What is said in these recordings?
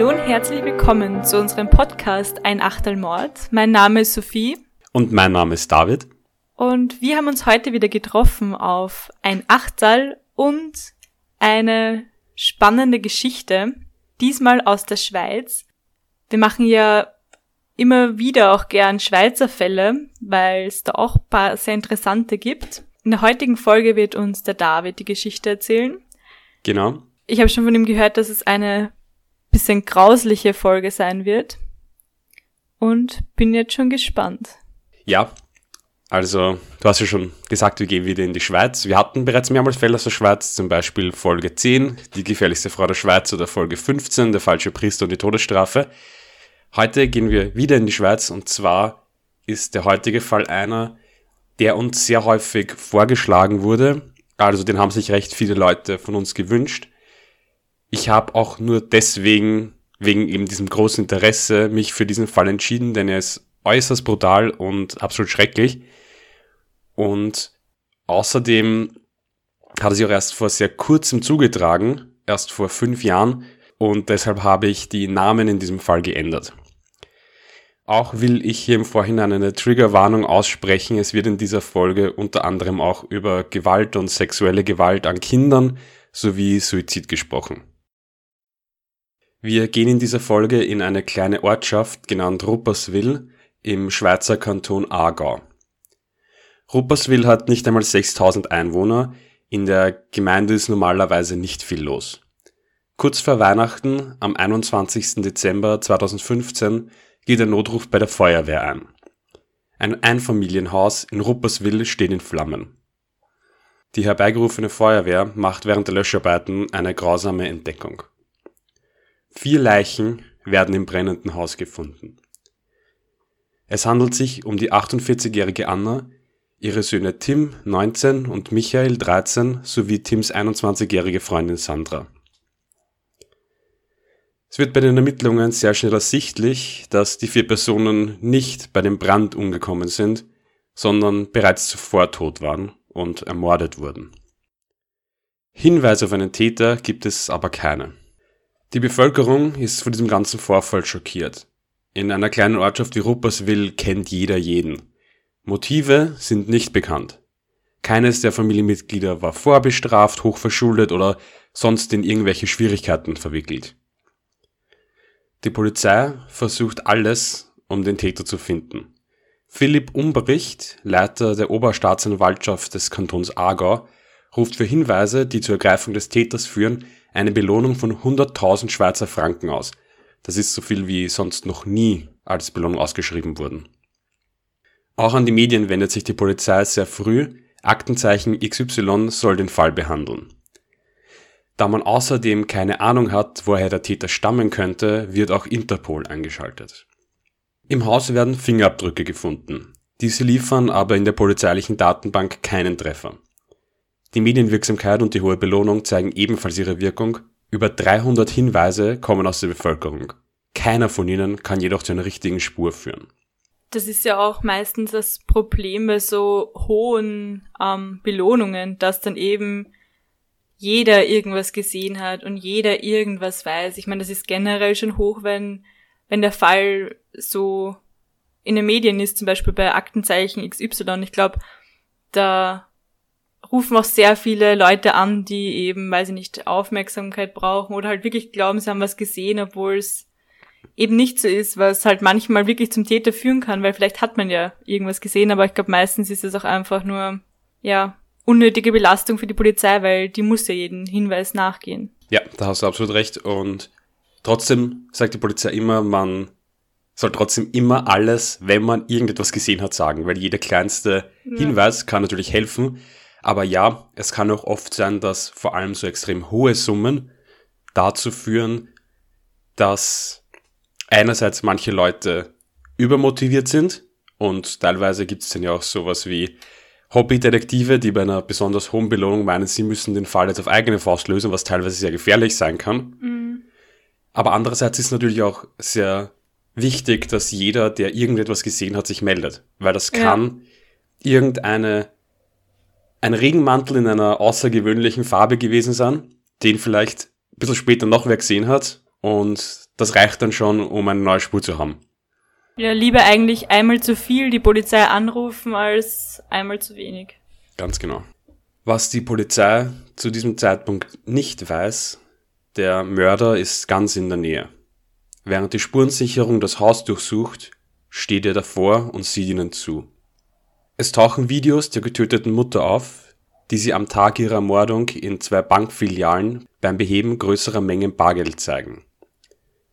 Hallo und herzlich willkommen zu unserem Podcast Ein Achtelmord. Mein Name ist Sophie. Und mein Name ist David. Und wir haben uns heute wieder getroffen auf ein Achtel und eine spannende Geschichte, diesmal aus der Schweiz. Wir machen ja immer wieder auch gern Schweizer Fälle, weil es da auch paar sehr interessante gibt. In der heutigen Folge wird uns der David die Geschichte erzählen. Genau. Ich habe schon von ihm gehört, dass es eine bisschen grausliche Folge sein wird. Und bin jetzt schon gespannt. Ja, also du hast ja schon gesagt, wir gehen wieder in die Schweiz. Wir hatten bereits mehrmals Fälle aus der Schweiz, zum Beispiel Folge 10, die gefährlichste Frau der Schweiz oder Folge 15, der falsche Priester und die Todesstrafe. Heute gehen wir wieder in die Schweiz und zwar ist der heutige Fall einer, der uns sehr häufig vorgeschlagen wurde. Also den haben sich recht viele Leute von uns gewünscht. Ich habe auch nur deswegen, wegen eben diesem großen Interesse, mich für diesen Fall entschieden, denn er ist äußerst brutal und absolut schrecklich. Und außerdem hat er sich auch erst vor sehr kurzem zugetragen, erst vor fünf Jahren, und deshalb habe ich die Namen in diesem Fall geändert. Auch will ich hier im Vorhinein eine Triggerwarnung aussprechen. Es wird in dieser Folge unter anderem auch über Gewalt und sexuelle Gewalt an Kindern sowie Suizid gesprochen. Wir gehen in dieser Folge in eine kleine Ortschaft genannt Rupperswil im Schweizer Kanton Aargau. Rupperswil hat nicht einmal 6000 Einwohner, in der Gemeinde ist normalerweise nicht viel los. Kurz vor Weihnachten, am 21. Dezember 2015, geht ein Notruf bei der Feuerwehr ein. Ein Einfamilienhaus in Rupperswil steht in Flammen. Die herbeigerufene Feuerwehr macht während der Löscharbeiten eine grausame Entdeckung. Vier Leichen werden im brennenden Haus gefunden. Es handelt sich um die 48-jährige Anna, ihre Söhne Tim, 19 und Michael, 13 sowie Tims 21-jährige Freundin Sandra. Es wird bei den Ermittlungen sehr schnell ersichtlich, dass die vier Personen nicht bei dem Brand umgekommen sind, sondern bereits zuvor tot waren und ermordet wurden. Hinweise auf einen Täter gibt es aber keine. Die Bevölkerung ist von diesem ganzen Vorfall schockiert. In einer kleinen Ortschaft wie Rupperswil kennt jeder jeden. Motive sind nicht bekannt. Keines der Familienmitglieder war vorbestraft, hochverschuldet oder sonst in irgendwelche Schwierigkeiten verwickelt. Die Polizei versucht alles, um den Täter zu finden. Philipp Umbricht, Leiter der Oberstaatsanwaltschaft des Kantons Aargau, ruft für Hinweise, die zur Ergreifung des Täters führen, eine Belohnung von 100.000 Schweizer Franken aus. Das ist so viel wie sonst noch nie als Belohnung ausgeschrieben wurden. Auch an die Medien wendet sich die Polizei sehr früh. Aktenzeichen XY soll den Fall behandeln. Da man außerdem keine Ahnung hat, woher der Täter stammen könnte, wird auch Interpol eingeschaltet. Im Haus werden Fingerabdrücke gefunden. Diese liefern aber in der polizeilichen Datenbank keinen Treffer. Die Medienwirksamkeit und die hohe Belohnung zeigen ebenfalls ihre Wirkung. Über 300 Hinweise kommen aus der Bevölkerung. Keiner von ihnen kann jedoch zu einer richtigen Spur führen. Das ist ja auch meistens das Problem bei so hohen ähm, Belohnungen, dass dann eben jeder irgendwas gesehen hat und jeder irgendwas weiß. Ich meine, das ist generell schon hoch, wenn, wenn der Fall so in den Medien ist, zum Beispiel bei Aktenzeichen XY. Ich glaube, da rufen auch sehr viele Leute an, die eben, weil sie nicht Aufmerksamkeit brauchen oder halt wirklich glauben, sie haben was gesehen, obwohl es eben nicht so ist, was halt manchmal wirklich zum Täter führen kann, weil vielleicht hat man ja irgendwas gesehen, aber ich glaube meistens ist es auch einfach nur, ja, unnötige Belastung für die Polizei, weil die muss ja jeden Hinweis nachgehen. Ja, da hast du absolut recht. Und trotzdem sagt die Polizei immer, man soll trotzdem immer alles, wenn man irgendetwas gesehen hat, sagen, weil jeder kleinste ja. Hinweis kann natürlich helfen. Aber ja, es kann auch oft sein, dass vor allem so extrem hohe Summen dazu führen, dass einerseits manche Leute übermotiviert sind und teilweise gibt es dann ja auch sowas wie Hobbydetektive, die bei einer besonders hohen Belohnung meinen, sie müssen den Fall jetzt auf eigene Faust lösen, was teilweise sehr gefährlich sein kann. Mhm. Aber andererseits ist natürlich auch sehr wichtig, dass jeder, der irgendetwas gesehen hat, sich meldet. Weil das kann ja. irgendeine, ein Regenmantel in einer außergewöhnlichen Farbe gewesen sein, den vielleicht ein bisschen später noch wer gesehen hat und das reicht dann schon, um eine neue Spur zu haben. Ja, lieber eigentlich einmal zu viel die Polizei anrufen als einmal zu wenig. Ganz genau. Was die Polizei zu diesem Zeitpunkt nicht weiß, der Mörder ist ganz in der Nähe. Während die Spurensicherung das Haus durchsucht, steht er davor und sieht ihnen zu. Es tauchen Videos der getöteten Mutter auf, die sie am Tag ihrer Ermordung in zwei Bankfilialen beim Beheben größerer Mengen Bargeld zeigen.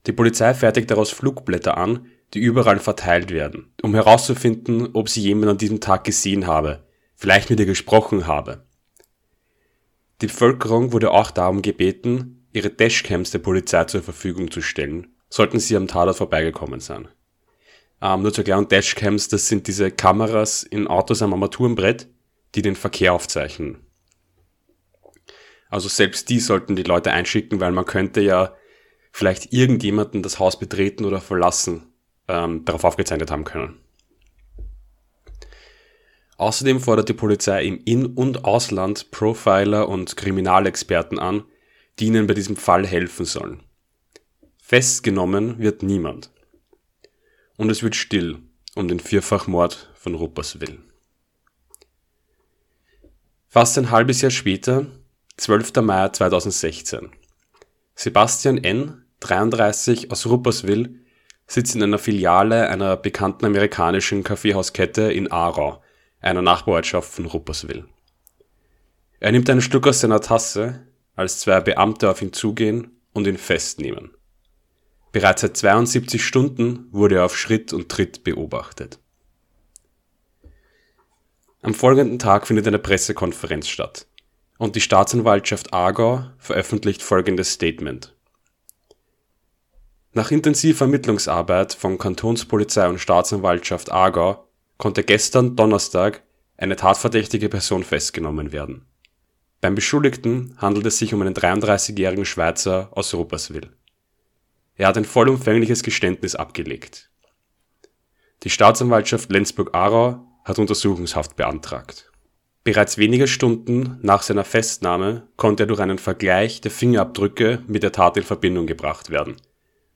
Die Polizei fertigt daraus Flugblätter an, die überall verteilt werden, um herauszufinden, ob sie jemand an diesem Tag gesehen habe, vielleicht mit ihr gesprochen habe. Die Bevölkerung wurde auch darum gebeten, ihre Dashcams der Polizei zur Verfügung zu stellen, sollten sie am Tatort vorbeigekommen sein. Ähm, nur zur Erklärung, Dashcams, das sind diese Kameras in Autos am Armaturenbrett, die den Verkehr aufzeichnen. Also selbst die sollten die Leute einschicken, weil man könnte ja vielleicht irgendjemanden das Haus betreten oder verlassen ähm, darauf aufgezeichnet haben können. Außerdem fordert die Polizei im In- und Ausland Profiler und Kriminalexperten an, die ihnen bei diesem Fall helfen sollen. Festgenommen wird niemand. Und es wird still um den Vierfachmord von Rupperswil. Fast ein halbes Jahr später, 12. Mai 2016. Sebastian N., 33 aus Rupperswil, sitzt in einer Filiale einer bekannten amerikanischen Kaffeehauskette in Aarau, einer Nachbarortschaft von Rupperswil. Er nimmt ein Stück aus seiner Tasse, als zwei Beamte auf ihn zugehen und ihn festnehmen. Bereits seit 72 Stunden wurde er auf Schritt und Tritt beobachtet. Am folgenden Tag findet eine Pressekonferenz statt und die Staatsanwaltschaft Aargau veröffentlicht folgendes Statement. Nach intensiver Ermittlungsarbeit von Kantonspolizei und Staatsanwaltschaft Aargau konnte gestern Donnerstag eine tatverdächtige Person festgenommen werden. Beim Beschuldigten handelt es sich um einen 33-jährigen Schweizer aus Rupperswil. Er hat ein vollumfängliches Geständnis abgelegt. Die Staatsanwaltschaft Lenzburg-Aarau hat Untersuchungshaft beantragt. Bereits wenige Stunden nach seiner Festnahme konnte er durch einen Vergleich der Fingerabdrücke mit der Tat in Verbindung gebracht werden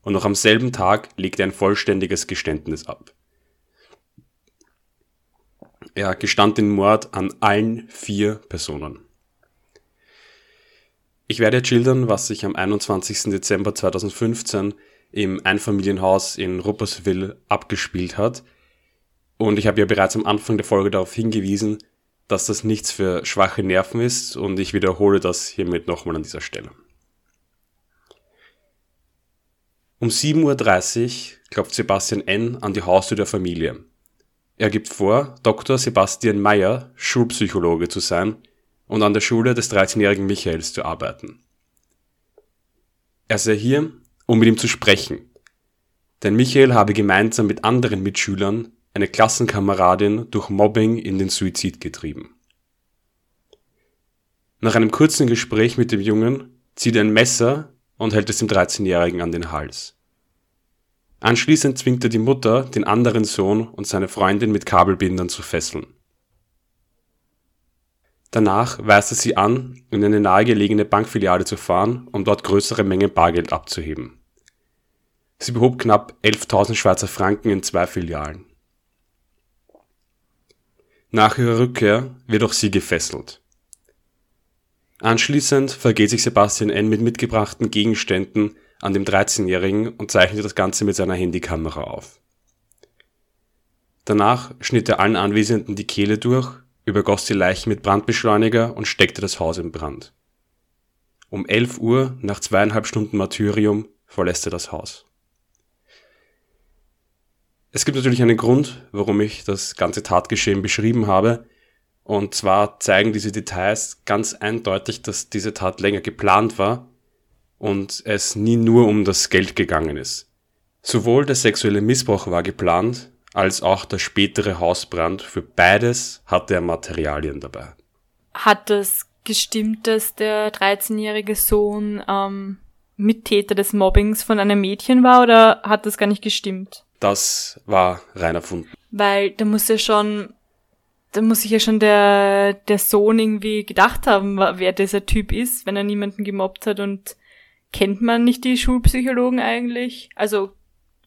und noch am selben Tag legte er ein vollständiges Geständnis ab. Er gestand den Mord an allen vier Personen. Ich werde jetzt schildern, was sich am 21. Dezember 2015 im Einfamilienhaus in Rupperswil abgespielt hat. Und ich habe ja bereits am Anfang der Folge darauf hingewiesen, dass das nichts für schwache Nerven ist und ich wiederhole das hiermit nochmal an dieser Stelle. Um 7.30 Uhr klopft Sebastian N. an die Haustür der Familie. Er gibt vor, Dr. Sebastian Meyer Schulpsychologe zu sein und an der Schule des 13-jährigen Michaels zu arbeiten. Er sei hier, um mit ihm zu sprechen, denn Michael habe gemeinsam mit anderen Mitschülern eine Klassenkameradin durch Mobbing in den Suizid getrieben. Nach einem kurzen Gespräch mit dem Jungen zieht er ein Messer und hält es dem 13-Jährigen an den Hals. Anschließend zwingt er die Mutter, den anderen Sohn und seine Freundin mit Kabelbindern zu fesseln. Danach weist er sie an, in eine nahegelegene Bankfiliale zu fahren, um dort größere Mengen Bargeld abzuheben. Sie behob knapp 11.000 Schweizer Franken in zwei Filialen. Nach ihrer Rückkehr wird auch sie gefesselt. Anschließend vergeht sich Sebastian N. mit mitgebrachten Gegenständen an dem 13-Jährigen und zeichnete das Ganze mit seiner Handykamera auf. Danach schnitt er allen Anwesenden die Kehle durch, übergoss die Leichen mit Brandbeschleuniger und steckte das Haus in Brand. Um 11 Uhr, nach zweieinhalb Stunden Martyrium, verlässt er das Haus. Es gibt natürlich einen Grund, warum ich das ganze Tatgeschehen beschrieben habe, und zwar zeigen diese Details ganz eindeutig, dass diese Tat länger geplant war und es nie nur um das Geld gegangen ist. Sowohl der sexuelle Missbrauch war geplant, als auch der spätere Hausbrand. Für beides hatte er Materialien dabei. Hat es gestimmt, dass der 13-jährige Sohn ähm, Mittäter des Mobbings von einem Mädchen war oder hat das gar nicht gestimmt? Das war rein erfunden. Weil da muss ja schon da muss sich ja schon der, der Sohn irgendwie gedacht haben, wer dieser Typ ist, wenn er niemanden gemobbt hat und kennt man nicht die Schulpsychologen eigentlich? Also,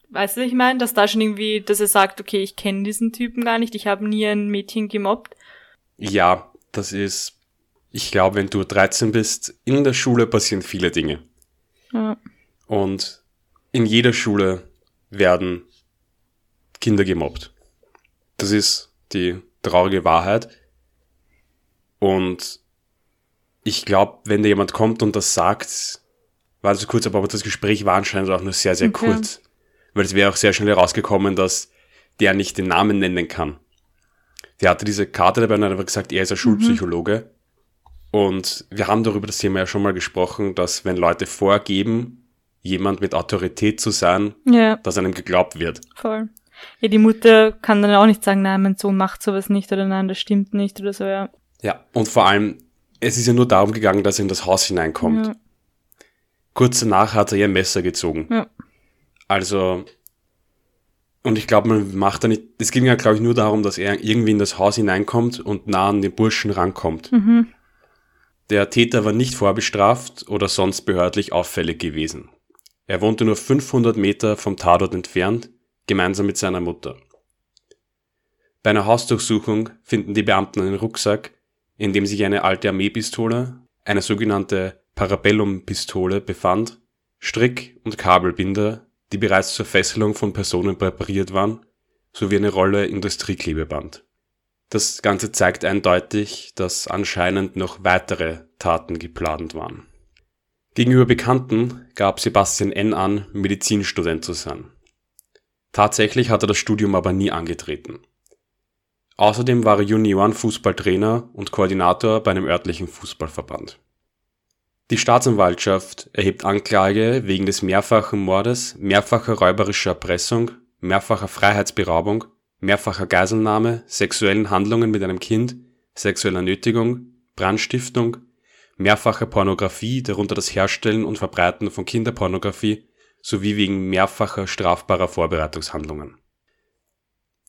weißt du, was ich meine? Dass da schon irgendwie, dass er sagt, okay, ich kenne diesen Typen gar nicht, ich habe nie ein Mädchen gemobbt. Ja, das ist, ich glaube, wenn du 13 bist, in der Schule passieren viele Dinge. Ja. Und in jeder Schule werden Kinder gemobbt. Das ist die traurige Wahrheit. Und ich glaube, wenn da jemand kommt und das sagt, war das kurz, aber das Gespräch war anscheinend auch nur sehr, sehr Okay. kurz. Weil es wäre auch sehr schnell herausgekommen, dass der nicht den Namen nennen kann. Der hatte diese Karte dabei und hat einfach gesagt, er ist ein Schulpsychologe. Und wir haben darüber das Thema ja schon mal gesprochen, dass wenn Leute vorgeben, jemand mit Autorität zu sein, Ja, dass einem geglaubt wird. voll. Ja, die Mutter kann dann auch nicht sagen, nein, mein Sohn macht sowas nicht oder nein, das stimmt nicht oder so, ja. Ja. Und vor allem, es ist ja nur darum gegangen, dass er in das Haus hineinkommt. Ja, Kurz danach hat er ihr Messer gezogen. ja. Also, und ich glaube, man macht da nicht, es ging ja, glaube ich, nur darum, dass er irgendwie in das Haus hineinkommt und nah an den Burschen rankommt. Mhm. Der Täter war nicht vorbestraft oder sonst behördlich auffällig gewesen. Er wohnte nur 500 Meter vom Tatort entfernt, gemeinsam mit seiner Mutter. Bei einer Hausdurchsuchung finden die Beamten einen Rucksack, in dem sich eine alte Armeepistole, eine sogenannte Parabellum-Pistole befand, Strick- und Kabelbinder, die bereits zur Fesselung von Personen präpariert waren, sowie eine Rolle Industrieklebeband. Das Ganze zeigt eindeutig, dass anscheinend noch weitere Taten geplant waren. Gegenüber Bekannten gab Sebastian N. an, Medizinstudent zu sein. Tatsächlich hat er das Studium aber nie angetreten. Außerdem war er Juniorenfußballtrainer und Koordinator bei einem örtlichen Fußballverband. Die Staatsanwaltschaft erhebt Anklage wegen des mehrfachen Mordes, mehrfacher räuberischer Erpressung, mehrfacher Freiheitsberaubung, mehrfacher Geiselnahme, sexuellen Handlungen mit einem Kind, sexueller Nötigung, Brandstiftung, mehrfacher Pornografie, darunter das Herstellen und Verbreiten von Kinderpornografie, sowie wegen mehrfacher strafbarer Vorbereitungshandlungen.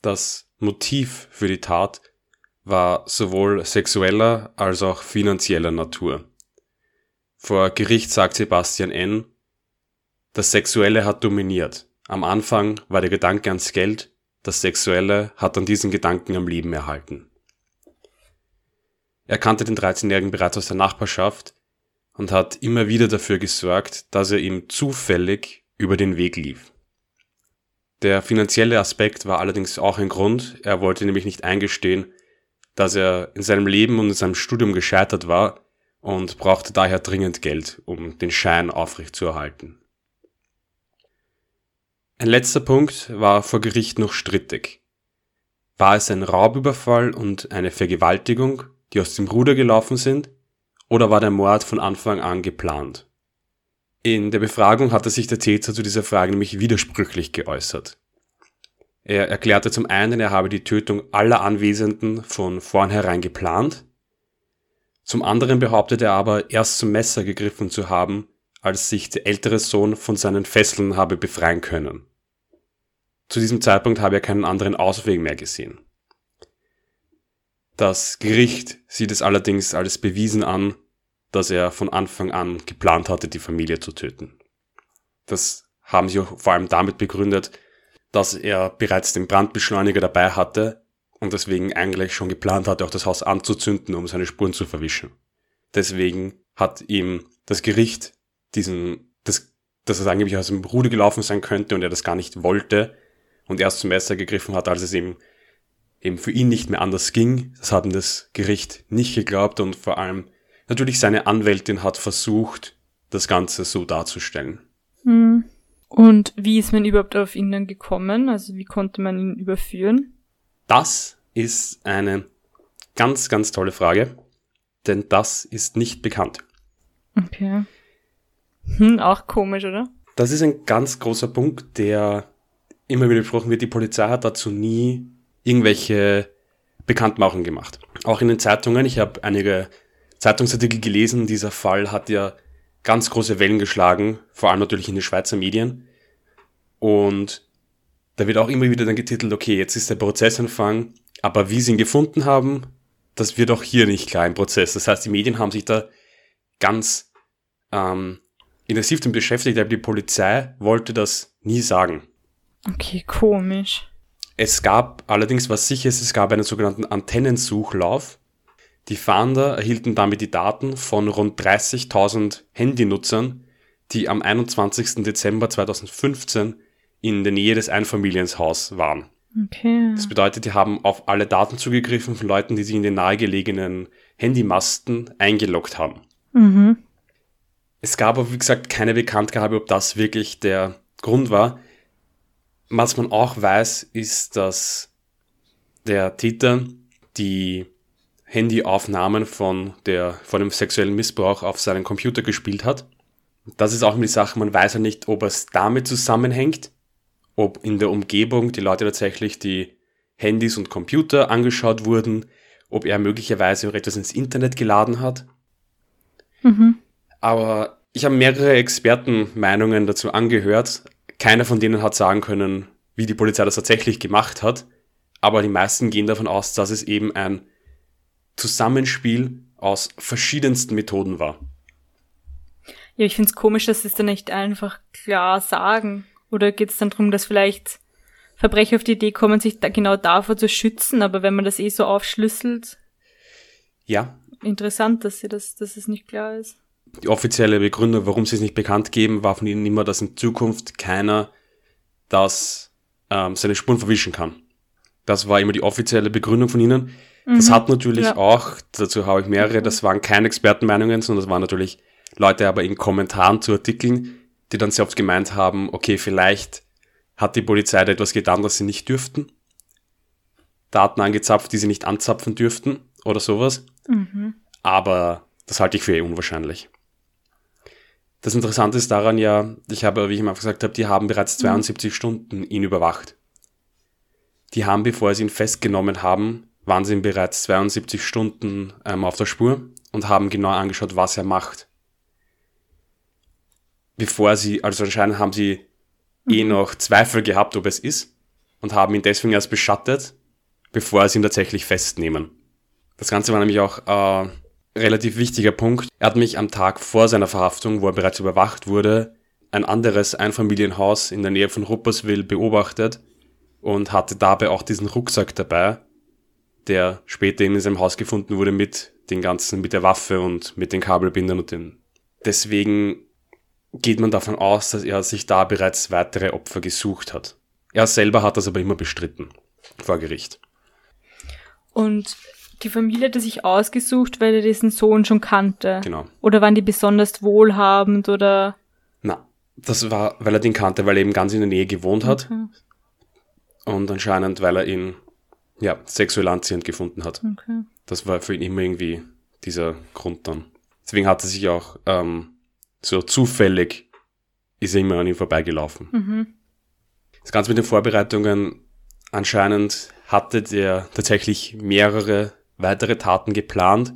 Das Motiv für die Tat war sowohl sexueller als auch finanzieller Natur. Vor Gericht sagt Sebastian N., das Sexuelle hat dominiert. Am Anfang war der Gedanke ans Geld, das Sexuelle hat an diesen Gedanken am Leben erhalten. Er kannte den 13-Jährigen bereits aus der Nachbarschaft und hat immer wieder dafür gesorgt, dass er ihm zufällig über den Weg lief. Der finanzielle Aspekt war allerdings auch ein Grund, er wollte nämlich nicht eingestehen, dass er in seinem Leben und in seinem Studium gescheitert war und brauchte daher dringend Geld, um den Schein aufrechtzuerhalten. Ein letzter Punkt war vor Gericht noch strittig. War es ein Raubüberfall und eine Vergewaltigung, die aus dem Ruder gelaufen sind, oder war der Mord von Anfang an geplant? In der Befragung hatte sich der Täter zu dieser Frage nämlich widersprüchlich geäußert. Er erklärte zum einen, er habe die Tötung aller Anwesenden von vornherein geplant, zum anderen behauptete er aber, erst zum Messer gegriffen zu haben, als sich der ältere Sohn von seinen Fesseln habe befreien können. Zu diesem Zeitpunkt habe er keinen anderen Ausweg mehr gesehen. Das Gericht sieht es allerdings als bewiesen an, dass er von Anfang an geplant hatte, die Familie zu töten. Das haben sie auch vor allem damit begründet, dass er bereits den Brandbeschleuniger dabei hatte und deswegen eigentlich schon geplant hatte, auch das Haus anzuzünden, um seine Spuren zu verwischen. Deswegen hat ihm das Gericht diesen, das, dass es angeblich aus dem Ruder gelaufen sein könnte und er das gar nicht wollte und erst zum Messer gegriffen hat, als es ihm eben für ihn nicht mehr anders ging. Das hat ihm das Gericht nicht geglaubt und vor allem natürlich seine Anwältin hat versucht, das Ganze so darzustellen. Hm. Und wie ist man überhaupt auf ihn dann gekommen? Also wie konnte man ihn überführen? Das ist eine ganz, ganz tolle Frage, denn das ist nicht bekannt. Okay. Hm, auch komisch, oder? Das ist ein ganz großer Punkt, der immer wieder besprochen wird. Die Polizei hat dazu nie irgendwelche Bekanntmachungen gemacht. Auch in den Zeitungen, ich habe einige Zeitungsartikel gelesen, dieser Fall hat ja ganz große Wellen geschlagen, vor allem natürlich in den Schweizer Medien. Und da wird auch immer wieder dann getitelt, okay, jetzt ist der Prozessanfang, aber wie sie ihn gefunden haben, das wird auch hier nicht klar im Prozess. Das heißt, die Medien haben sich da ganz ähm, intensiv damit beschäftigt, aber die Polizei wollte das nie sagen. Okay, komisch. Es gab allerdings, was sicher ist, es gab einen sogenannten Antennensuchlauf. Die Fahnder erhielten damit die Daten von rund 30.000 Handynutzern, die am 21. Dezember 2015 in der Nähe des Einfamilienhaus waren. Okay. Das bedeutet, die haben auf alle Daten zugegriffen von Leuten, die sich in den nahegelegenen Handymasten eingeloggt haben. Mhm. Es gab aber, wie gesagt, keine Bekanntgabe, ob das wirklich der Grund war. Was man auch weiß, ist, dass der Täter die Handyaufnahmen von, der, von dem sexuellen Missbrauch auf seinen Computer gespielt hat. Das ist auch immer die Sache, man weiß ja nicht, ob es damit zusammenhängt, ob in der Umgebung die Leute tatsächlich die Handys und Computer angeschaut wurden, ob er möglicherweise auch etwas ins Internet geladen hat. Mhm. Aber ich habe mehrere Expertenmeinungen dazu angehört. Keiner von denen hat sagen können, wie die Polizei das tatsächlich gemacht hat. Aber die meisten gehen davon aus, dass es eben ein Zusammenspiel aus verschiedensten Methoden war. Ja, ich find's komisch, dass sie es dann nicht einfach klar sagen. Oder geht's dann darum, dass vielleicht Verbrecher auf die Idee kommen, sich da genau davor zu schützen, aber wenn man das eh so aufschlüsselt, Ja, interessant, dass sie das, dass es nicht klar ist. die offizielle Begründung, warum sie es nicht bekannt geben, war von ihnen immer, dass in Zukunft keiner das ähm, seine Spuren verwischen kann. Das war immer die offizielle Begründung von ihnen. Das hat natürlich Ja. auch, dazu habe ich mehrere, das waren keine Expertenmeinungen, sondern das waren natürlich Leute aber in Kommentaren zu Artikeln, die dann sehr oft gemeint haben, okay, vielleicht hat die Polizei da etwas getan, das sie nicht dürften. Daten angezapft, die sie nicht anzapfen dürften oder sowas. Aber das halte ich für eh unwahrscheinlich. Das Interessante ist daran ja, ich habe, wie ich mal gesagt habe, die haben bereits 72 Stunden ihn überwacht. Die haben, bevor sie ihn festgenommen haben, waren sie ihm bereits 72 Stunden ähm, auf der Spur und haben genau angeschaut, was er macht. Bevor sie, also anscheinend haben sie eh noch Zweifel gehabt, ob es ist und haben ihn deswegen erst beschattet, bevor sie ihn tatsächlich festnehmen. Das Ganze war nämlich auch äh, relativ wichtiger Punkt. Er hat mich am Tag vor seiner Verhaftung, wo er bereits überwacht wurde, ein anderes Einfamilienhaus in der Nähe von Rupperswil beobachtet und hatte dabei auch diesen Rucksack dabei, der später in seinem Haus gefunden wurde mit den ganzen, mit der Waffe und mit den Kabelbindern und den. Deswegen geht man davon aus, dass er sich da bereits weitere Opfer gesucht hat. Er selber hat das aber immer bestritten vor Gericht. Und die Familie hat er sich ausgesucht, weil er diesen Sohn schon kannte. Genau. Oder waren die besonders wohlhabend oder Na, das war, weil er den kannte, weil er eben ganz in der Nähe gewohnt hat Okay. und anscheinend, weil er ihn ja, sexuell anziehend gefunden hat. Okay. Das war für ihn immer irgendwie dieser Grund dann. Deswegen hat er sich auch ähm, so zufällig ist er immer an ihm vorbeigelaufen. Mhm. Das Ganze mit den Vorbereitungen, anscheinend hatte der tatsächlich mehrere weitere Taten geplant.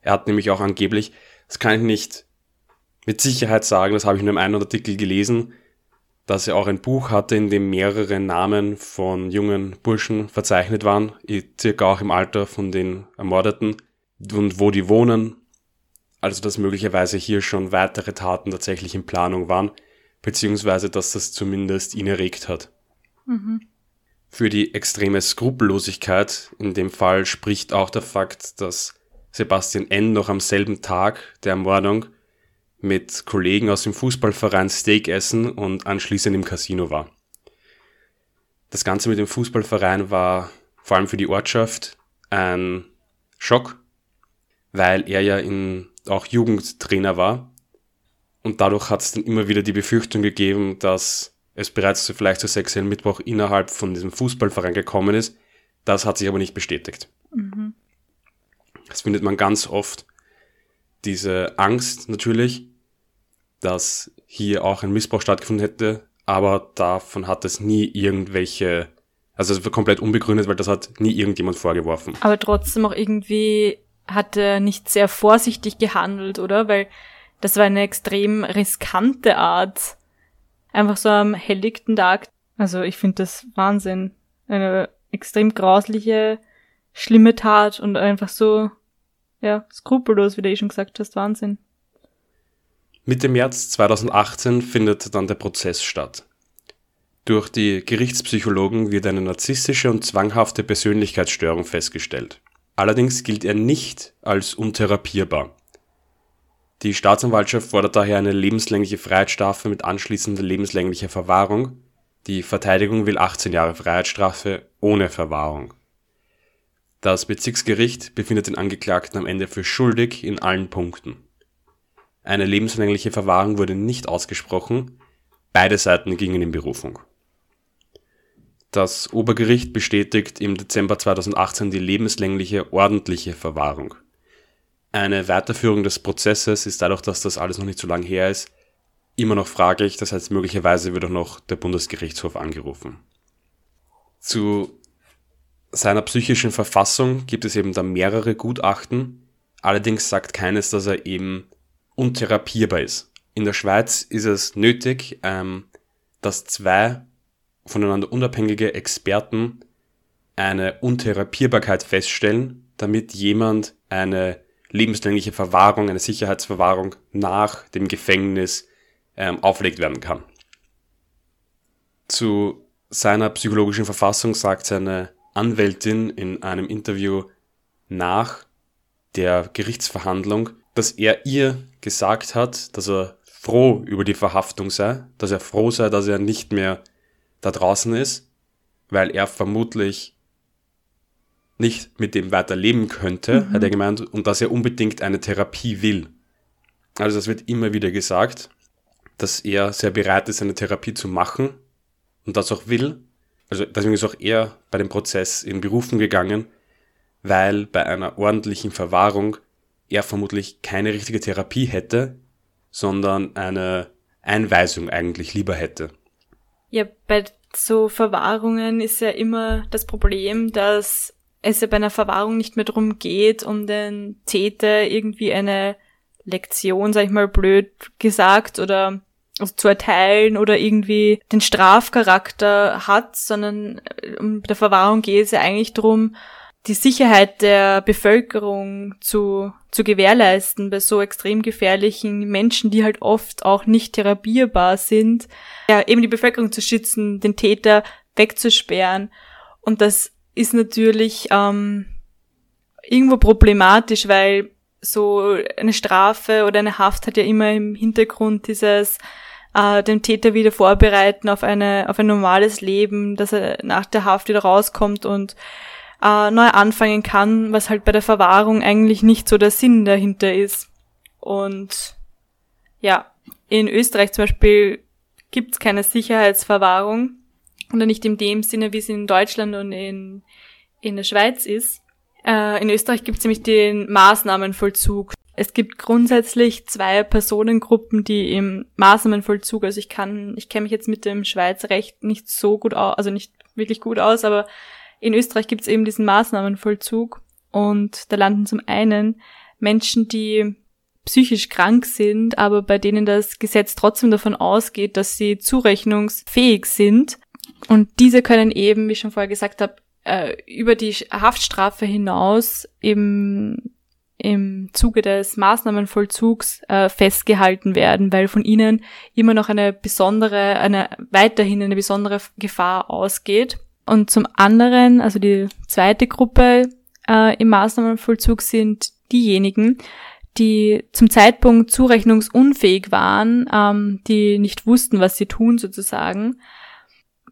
Er hat nämlich auch angeblich, das kann ich nicht mit Sicherheit sagen, das habe ich in einem einen Artikel gelesen, dass er auch ein Buch hatte, in dem mehrere Namen von jungen Burschen verzeichnet waren, circa auch im Alter von den Ermordeten und wo die wohnen. Also dass möglicherweise hier schon weitere Taten tatsächlich in Planung waren, beziehungsweise dass das zumindest ihn erregt hat. Für die extreme Skrupellosigkeit in dem Fall spricht auch der Fakt, dass Sebastian N. noch am selben Tag der Ermordung mit Kollegen aus dem Fußballverein Steak essen und anschließend im Casino war. Das Ganze mit dem Fußballverein war vor allem für die Ortschaft ein Schock, weil er ja in, auch Jugendtrainer war und dadurch hat es dann immer wieder die Befürchtung gegeben, dass es bereits zu vielleicht zu sexuellen Mittwoch innerhalb von diesem Fußballverein gekommen ist. Das hat sich aber nicht bestätigt. Das findet man ganz oft. Diese Angst natürlich, dass hier auch ein Missbrauch stattgefunden hätte, aber davon hat es nie irgendwelche, also es war komplett unbegründet, weil das hat nie irgendjemand vorgeworfen. Aber trotzdem auch irgendwie hat er nicht sehr vorsichtig gehandelt, oder? Weil das war eine extrem riskante Art. Einfach so am helllichten Tag. Also ich finde das Wahnsinn. Eine extrem grausliche, schlimme Tat und einfach so, ja, skrupellos, wie du eh schon gesagt hast, Wahnsinn. Mitte März 2018 findet dann der Prozess statt. Durch die Gerichtspsychologen wird eine narzisstische und zwanghafte Persönlichkeitsstörung festgestellt. Allerdings gilt er nicht als untherapierbar. Die Staatsanwaltschaft fordert daher eine lebenslängliche Freiheitsstrafe mit anschließender lebenslänglicher Verwahrung. Die Verteidigung will 18 Jahre Freiheitsstrafe ohne Verwahrung. Das Bezirksgericht befindet den Angeklagten am Ende für schuldig in allen Punkten. Eine lebenslängliche Verwahrung wurde nicht ausgesprochen, beide Seiten gingen in Berufung. Das Obergericht bestätigt im Dezember 2018 die lebenslängliche ordentliche Verwahrung. Eine Weiterführung des Prozesses ist dadurch, dass das alles noch nicht so lange her ist, immer noch fraglich. Das heißt, möglicherweise wird auch noch der Bundesgerichtshof angerufen. Zu seiner psychischen Verfassung gibt es eben da mehrere Gutachten. Allerdings sagt keines, dass er eben untherapierbar ist. In der Schweiz ist es nötig, ähm, dass zwei voneinander unabhängige Experten eine Untherapierbarkeit feststellen, damit jemand eine lebenslängliche Verwahrung, eine Sicherheitsverwahrung nach dem Gefängnis ähm, auflegt werden kann. Zu seiner psychologischen Verfassung sagt seine Anwältin in einem Interview nach der Gerichtsverhandlung, dass er ihr gesagt hat, dass er froh über die Verhaftung sei, dass er froh sei, dass er nicht mehr da draußen ist, weil er vermutlich nicht mit dem weiterleben könnte, mhm. hat er gemeint, und dass er unbedingt eine Therapie will. Also das wird immer wieder gesagt, dass er sehr bereit ist, eine Therapie zu machen und das auch will. Also deswegen ist auch er bei dem Prozess in Berufen gegangen, weil bei einer ordentlichen Verwahrung er vermutlich keine richtige Therapie hätte, sondern eine Einweisung eigentlich lieber hätte. Ja, bei so Verwahrungen ist ja immer das Problem, dass es ja bei einer Verwahrung nicht mehr darum geht, um den Täter irgendwie eine Lektion, sag ich mal blöd gesagt, oder also zu erteilen oder irgendwie den Strafcharakter hat, sondern äh, um der Verwahrung geht es ja eigentlich darum, die Sicherheit der Bevölkerung zu, zu gewährleisten bei so extrem gefährlichen Menschen, die halt oft auch nicht therapierbar sind, ja, eben die Bevölkerung zu schützen, den Täter wegzusperren. Und das ist natürlich ähm, irgendwo problematisch, weil so eine Strafe oder eine Haft hat ja immer im Hintergrund dieses äh, dem Täter wieder vorbereiten auf eine auf ein normales Leben, dass er nach der Haft wieder rauskommt und äh, neu anfangen kann, was halt bei der Verwahrung eigentlich nicht so der Sinn dahinter ist. Und ja, in Österreich zum Beispiel gibt's keine Sicherheitsverwahrung oder nicht in dem Sinne, wie es in Deutschland und in, in der Schweiz ist. Äh, in Österreich gibt's nämlich den Maßnahmenvollzug. Es gibt grundsätzlich zwei Personengruppen, die im Maßnahmenvollzug, also ich kann, ich kenne mich jetzt mit dem Schweizer Recht nicht so gut aus, also nicht wirklich gut aus, aber in Österreich gibt es eben diesen Maßnahmenvollzug und da landen zum einen Menschen, die psychisch krank sind, aber bei denen das Gesetz trotzdem davon ausgeht, dass sie zurechnungsfähig sind. Und diese können eben, wie ich schon vorher gesagt habe, äh, über die Haftstrafe hinaus eben im Zuge des Maßnahmenvollzugs äh, festgehalten werden, weil von ihnen immer noch eine besondere, eine weiterhin eine besondere Gefahr ausgeht. Und zum anderen, also die zweite Gruppe äh, im Maßnahmenvollzug sind diejenigen, die zum Zeitpunkt zurechnungsunfähig waren, ähm, die nicht wussten, was sie tun sozusagen,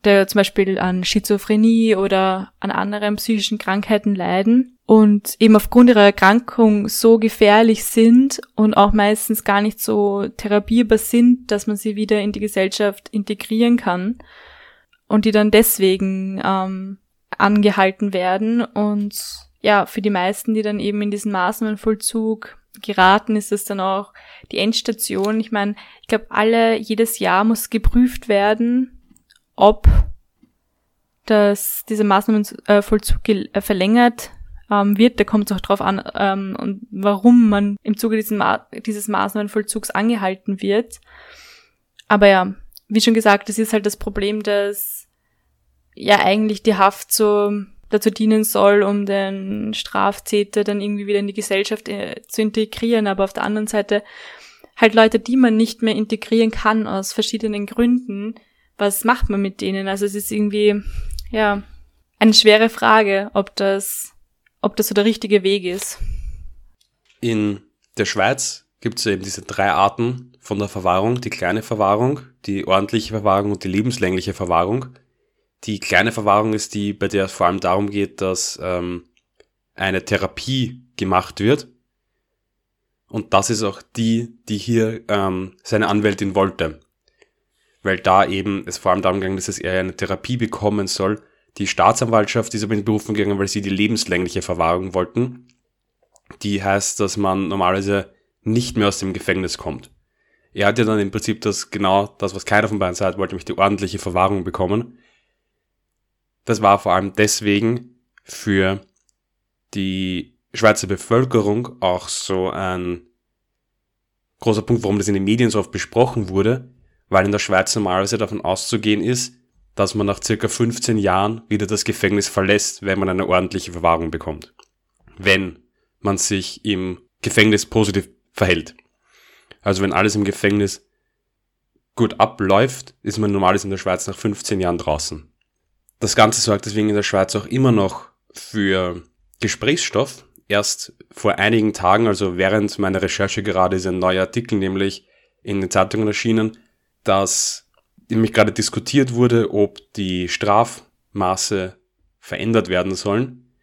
der zum Beispiel an Schizophrenie oder an anderen psychischen Krankheiten leiden und eben aufgrund ihrer Erkrankung so gefährlich sind und auch meistens gar nicht so therapierbar sind, dass man sie wieder in die Gesellschaft integrieren kann und die dann deswegen ähm, angehalten werden. Und ja, für die meisten, die dann eben in diesen Maßnahmenvollzug geraten, ist es dann auch die Endstation. Ich meine, ich glaube, alle, jedes Jahr muss geprüft werden, ob dass dieser Maßnahmenvollzug äh, verlängert ähm, wird. Da kommt es auch drauf an, ähm, und warum man im Zuge dieses, Ma dieses Maßnahmenvollzugs angehalten wird. Aber ja, wie schon gesagt, das ist halt das Problem, dass ja eigentlich die Haft so dazu dienen soll, um den Straftäter dann irgendwie wieder in die Gesellschaft äh, zu integrieren. Aber auf der anderen Seite halt Leute, die man nicht mehr integrieren kann aus verschiedenen Gründen, was macht man mit denen? Also es ist irgendwie, ja, eine schwere Frage, ob das, ob das so der richtige Weg ist. In der Schweiz gibt es eben diese drei Arten von der Verwahrung. Die kleine Verwahrung, die ordentliche Verwahrung und die lebenslängliche Verwahrung. Die kleine Verwahrung ist die, bei der es vor allem darum geht, dass ähm, eine Therapie gemacht wird. Und das ist auch die, die hier ähm, seine Anwältin wollte. Weil da eben es vor allem darum ging, dass eher eine Therapie bekommen soll. Die Staatsanwaltschaft ist aber in Berufung gegangen, weil sie die lebenslängliche Verwahrung wollten. Die heißt, dass man normalerweise nicht mehr aus dem Gefängnis kommt. Er hat ja dann im Prinzip das genau das, was keiner von beiden sagt, wollte nämlich die ordentliche Verwahrung bekommen. Das war vor allem deswegen für die Schweizer Bevölkerung auch so ein großer Punkt, warum das in den Medien so oft besprochen wurde, weil in der Schweiz normalerweise davon auszugehen ist, dass man nach circa 15 Jahren wieder das Gefängnis verlässt, wenn man eine ordentliche Verwahrung bekommt. Wenn man sich im Gefängnis positiv verhält. Also wenn alles im Gefängnis gut abläuft, ist man normalerweise in der Schweiz nach 15 Jahren draußen. Das Ganze sorgt deswegen in der Schweiz auch immer noch für Gesprächsstoff. Erst vor einigen Tagen, also während meiner Recherche gerade, ist ein neuer Artikel nämlich in den Zeitungen erschienen, dass nämlich gerade diskutiert wurde, ob die Strafmaße verändert werden sollen,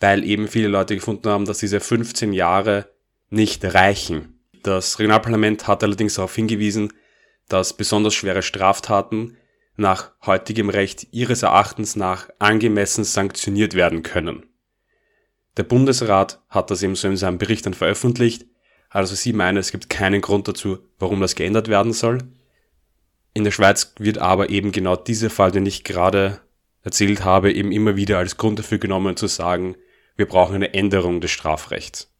weil eben viele Leute gefunden haben, dass diese 15 Jahre nicht reichen. Das Regionalparlament hat allerdings darauf hingewiesen, dass besonders schwere Straftaten nach heutigem Recht ihres Erachtens nach angemessen sanktioniert werden können. Der Bundesrat hat das eben so in seinem Bericht dann veröffentlicht, also sie meinen, es gibt keinen Grund dazu, warum das geändert werden soll. In der Schweiz wird aber eben genau dieser Fall, den ich gerade erzählt habe, eben immer wieder als Grund dafür genommen zu sagen, wir brauchen eine Änderung des Strafrechts.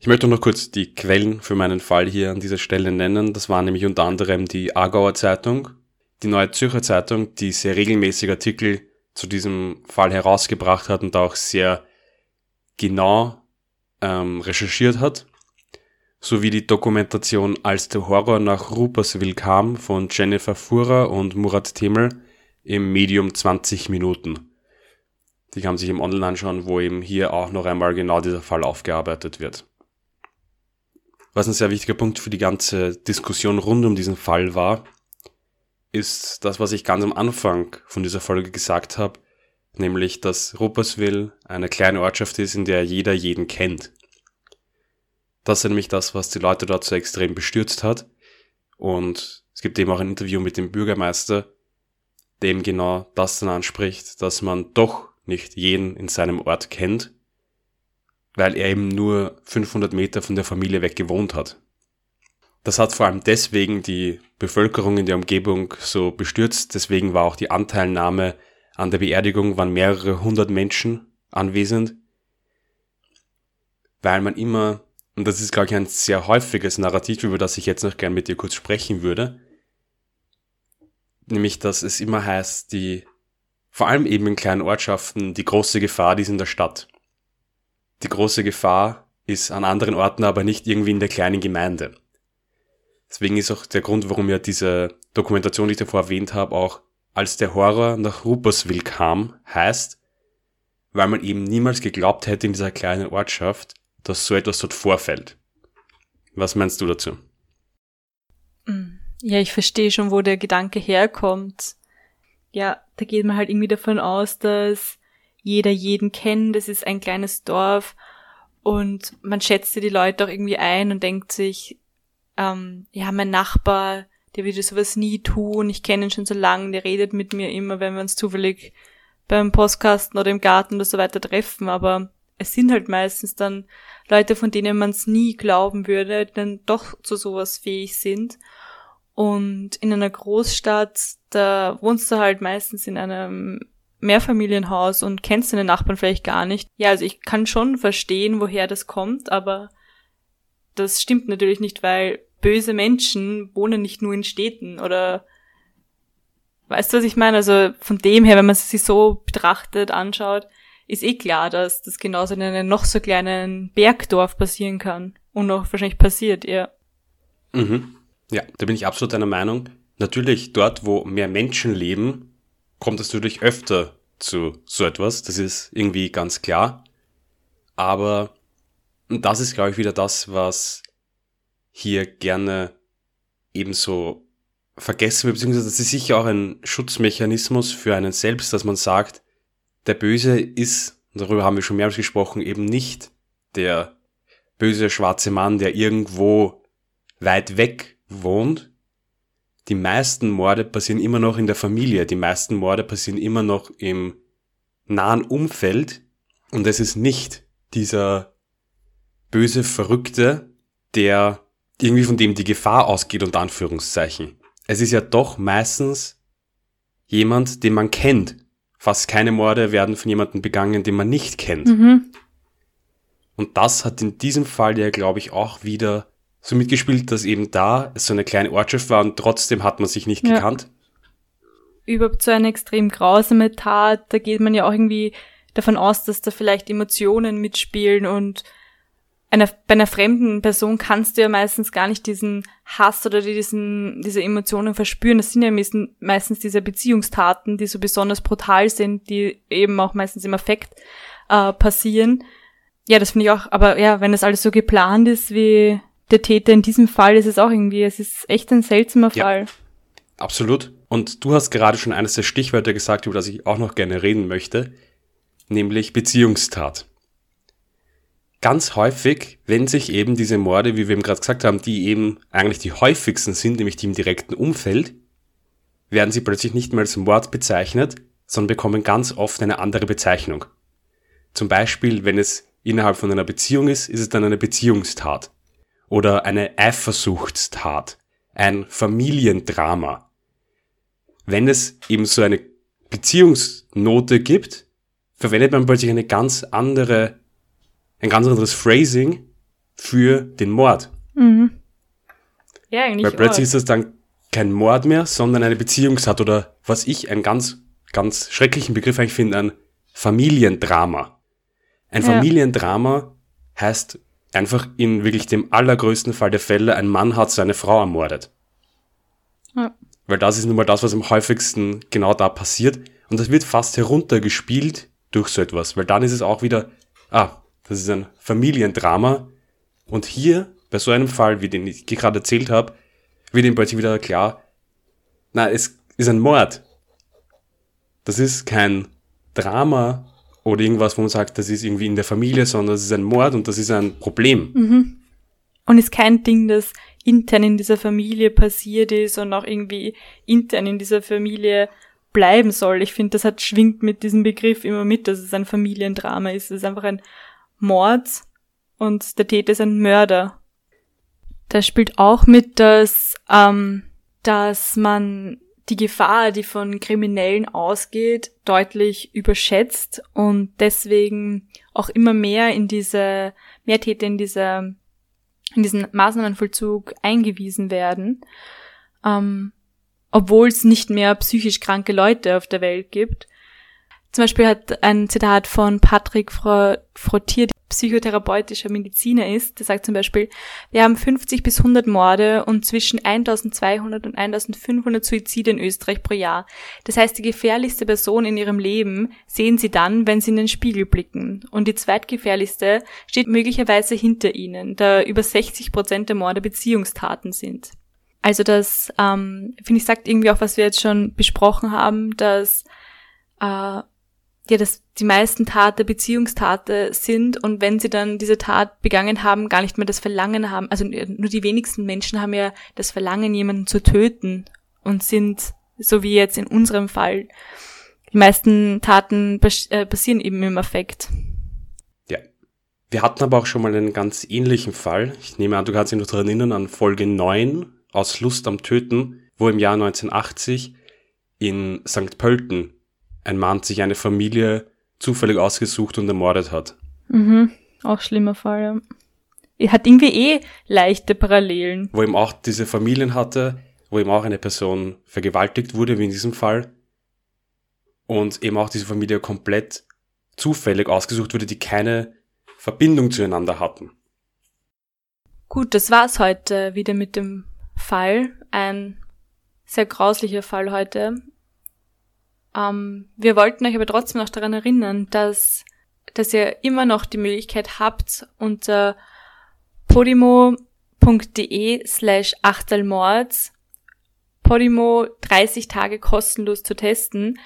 Ich möchte noch kurz die Quellen für meinen Fall hier an dieser Stelle nennen. Das war nämlich unter anderem die Aargauer Zeitung, die Neue Zürcher Zeitung, die sehr regelmäßig Artikel zu diesem Fall herausgebracht hat und auch sehr genau ähm, recherchiert hat, sowie die Dokumentation Als der Horror nach Ruperswil kam von Jennifer Fuhrer und Murat Temel im Medium 20 Minuten. Die kann man sich im Online anschauen, wo eben hier auch noch einmal genau dieser Fall aufgearbeitet wird. Was ein sehr wichtiger Punkt für die ganze Diskussion rund um diesen Fall war, ist das, was ich ganz am Anfang von dieser Folge gesagt habe, nämlich dass Rupperswil eine kleine Ortschaft ist, in der jeder jeden kennt. Das ist nämlich das, was die Leute dort so extrem bestürzt hat. Und es gibt eben auch ein Interview mit dem Bürgermeister, dem genau das dann anspricht, dass man doch nicht jeden in seinem Ort kennt weil er eben nur 500 Meter von der Familie weg gewohnt hat. Das hat vor allem deswegen die Bevölkerung in der Umgebung so bestürzt, deswegen war auch die Anteilnahme an der Beerdigung, waren mehrere hundert Menschen anwesend, weil man immer, und das ist glaube ich ein sehr häufiges Narrativ, über das ich jetzt noch gern mit dir kurz sprechen würde, nämlich dass es immer heißt, die, vor allem eben in kleinen Ortschaften, die große Gefahr, die ist in der Stadt. Die große Gefahr ist an anderen Orten aber nicht irgendwie in der kleinen Gemeinde. Deswegen ist auch der Grund, warum ja diese Dokumentation, die ich davor erwähnt habe, auch als der Horror nach Ruperswil kam, heißt, weil man eben niemals geglaubt hätte in dieser kleinen Ortschaft, dass so etwas dort vorfällt. Was meinst du dazu? Mm, ja, ich verstehe schon, wo der Gedanke herkommt. Ja, da geht man halt irgendwie davon aus, dass jeder jeden kennt, es ist ein kleines Dorf und man schätzt die Leute auch irgendwie ein und denkt sich, ähm, ja, mein Nachbar, der würde sowas nie tun, ich kenne ihn schon so lange, der redet mit mir immer, wenn wir uns zufällig beim Postkasten oder im Garten oder so weiter treffen, aber es sind halt meistens dann Leute, von denen man es nie glauben würde, dann doch zu sowas fähig sind. Und in einer Großstadt, da wohnst du halt meistens in einem Mehrfamilienhaus und kennst deine Nachbarn vielleicht gar nicht. Ja, also ich kann schon verstehen, woher das kommt, aber das stimmt natürlich nicht, weil böse Menschen wohnen nicht nur in Städten oder weißt du, was ich meine? Also von dem her, wenn man sich so betrachtet, anschaut, ist eh klar, dass das genauso in einem noch so kleinen Bergdorf passieren kann und auch wahrscheinlich passiert, ja. Mhm. Ja, da bin ich absolut deiner Meinung. Natürlich, dort, wo mehr Menschen leben, kommt es natürlich öfter zu so etwas. Das ist irgendwie ganz klar. Aber das ist, glaube ich, wieder das, was hier gerne ebenso vergessen wird, beziehungsweise das ist sicher auch ein Schutzmechanismus für einen selbst, dass man sagt, der Böse ist, darüber haben wir schon mehrmals gesprochen, eben nicht der böse schwarze Mann, der irgendwo weit weg wohnt. Die meisten Morde passieren immer noch in der Familie, die meisten Morde passieren immer noch im nahen Umfeld und es ist nicht dieser böse Verrückte, der irgendwie von dem die Gefahr ausgeht, unter Anführungszeichen. Es ist ja doch meistens jemand, den man kennt. Fast keine Morde werden von jemandem begangen, den man nicht kennt. Mhm. Und das hat in diesem Fall ja, glaube ich, auch wieder so mitgespielt, dass eben da es so eine kleine Ortschaft war und trotzdem hat man sich nicht ja. gekannt. Überhaupt so eine extrem grausame Tat, da geht man ja auch irgendwie davon aus, dass da vielleicht Emotionen mitspielen und einer, bei einer fremden Person kannst du ja meistens gar nicht diesen Hass oder diesen, diese Emotionen verspüren. Das sind ja meistens, meistens diese Beziehungstaten, die so besonders brutal sind, die eben auch meistens im Affekt äh, passieren. Ja, das finde ich auch, aber ja, wenn das alles so geplant ist wie der Täter in diesem Fall, ist es auch irgendwie, es ist echt ein seltsamer Fall. Ja, absolut. Und du hast gerade schon eines der Stichwörter gesagt, über das ich auch noch gerne reden möchte, nämlich Beziehungstat ganz häufig, wenn sich eben diese Morde, wie wir eben gerade gesagt haben, die eben eigentlich die häufigsten sind, nämlich die im direkten Umfeld, werden sie plötzlich nicht mehr als Mord bezeichnet, sondern bekommen ganz oft eine andere Bezeichnung. Zum Beispiel, wenn es innerhalb von einer Beziehung ist, ist es dann eine Beziehungstat oder eine Eifersuchtstat, ein Familiendrama. Wenn es eben so eine Beziehungsnote gibt, verwendet man plötzlich eine ganz andere ein ganz anderes Phrasing für den Mord. Mhm. Ja, eigentlich. Weil plötzlich auch. ist das dann kein Mord mehr, sondern eine Beziehungstat oder was ich einen ganz, ganz schrecklichen Begriff eigentlich finde, ein Familiendrama. Ein ja. Familiendrama heißt einfach in wirklich dem allergrößten Fall der Fälle, ein Mann hat seine Frau ermordet. Ja. Weil das ist nun mal das, was am häufigsten genau da passiert. Und das wird fast heruntergespielt durch so etwas, weil dann ist es auch wieder, ah, das ist ein Familiendrama. Und hier, bei so einem Fall, wie den ich gerade erzählt habe, wird ihm plötzlich wieder klar, na, es ist ein Mord. Das ist kein Drama oder irgendwas, wo man sagt, das ist irgendwie in der Familie, sondern es ist ein Mord und das ist ein Problem. Mhm. Und ist kein Ding, das intern in dieser Familie passiert ist und auch irgendwie intern in dieser Familie bleiben soll. Ich finde, das hat schwingt mit diesem Begriff immer mit, dass es ein Familiendrama ist. Es ist einfach ein Mord und der Täter ist ein Mörder. Da spielt auch mit, dass, ähm, dass man die Gefahr, die von Kriminellen ausgeht, deutlich überschätzt und deswegen auch immer mehr in diese, mehr Täter in diese, in diesen Maßnahmenvollzug eingewiesen werden, ähm, obwohl es nicht mehr psychisch kranke Leute auf der Welt gibt. Zum Beispiel hat ein Zitat von Patrick Frottier, psychotherapeutischer Mediziner ist, der sagt zum Beispiel, wir haben 50 bis 100 Morde und zwischen 1200 und 1500 Suizide in Österreich pro Jahr. Das heißt, die gefährlichste Person in ihrem Leben sehen sie dann, wenn sie in den Spiegel blicken. Und die zweitgefährlichste steht möglicherweise hinter ihnen, da über 60 Prozent der Morde Beziehungstaten sind. Also das, ähm, finde ich, sagt irgendwie auch, was wir jetzt schon besprochen haben, dass äh, ja, dass die meisten Taten Beziehungstate sind und wenn sie dann diese Tat begangen haben, gar nicht mehr das Verlangen haben. Also nur die wenigsten Menschen haben ja das Verlangen, jemanden zu töten und sind, so wie jetzt in unserem Fall, die meisten Taten äh, passieren eben im Affekt. Ja. Wir hatten aber auch schon mal einen ganz ähnlichen Fall. Ich nehme an, du kannst dich noch daran erinnern, an Folge 9 aus Lust am Töten, wo im Jahr 1980 in St. Pölten ein Mann sich eine Familie zufällig ausgesucht und ermordet hat. Mhm, auch schlimmer Fall, ja. Er hat irgendwie eh leichte Parallelen. Wo eben auch diese Familien hatte, wo eben auch eine Person vergewaltigt wurde, wie in diesem Fall. Und eben auch diese Familie komplett zufällig ausgesucht wurde, die keine Verbindung zueinander hatten. Gut, das war's heute wieder mit dem Fall. Ein sehr grauslicher Fall heute. Ähm, wir wollten euch aber trotzdem noch daran erinnern, dass, dass ihr immer noch die Möglichkeit habt, unter podimo.de slash achtelmords Podimo 30 Tage kostenlos zu testen.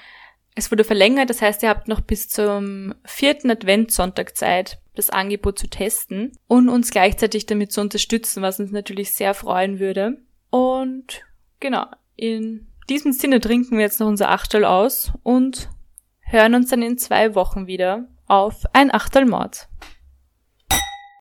Es wurde verlängert, das heißt, ihr habt noch bis zum vierten Adventssonntag Zeit, das Angebot zu testen und uns gleichzeitig damit zu unterstützen, was uns natürlich sehr freuen würde. Und genau, in diesem Sinne trinken wir jetzt noch unser Achtel aus und hören uns dann in zwei Wochen wieder auf ein Achtel Mord.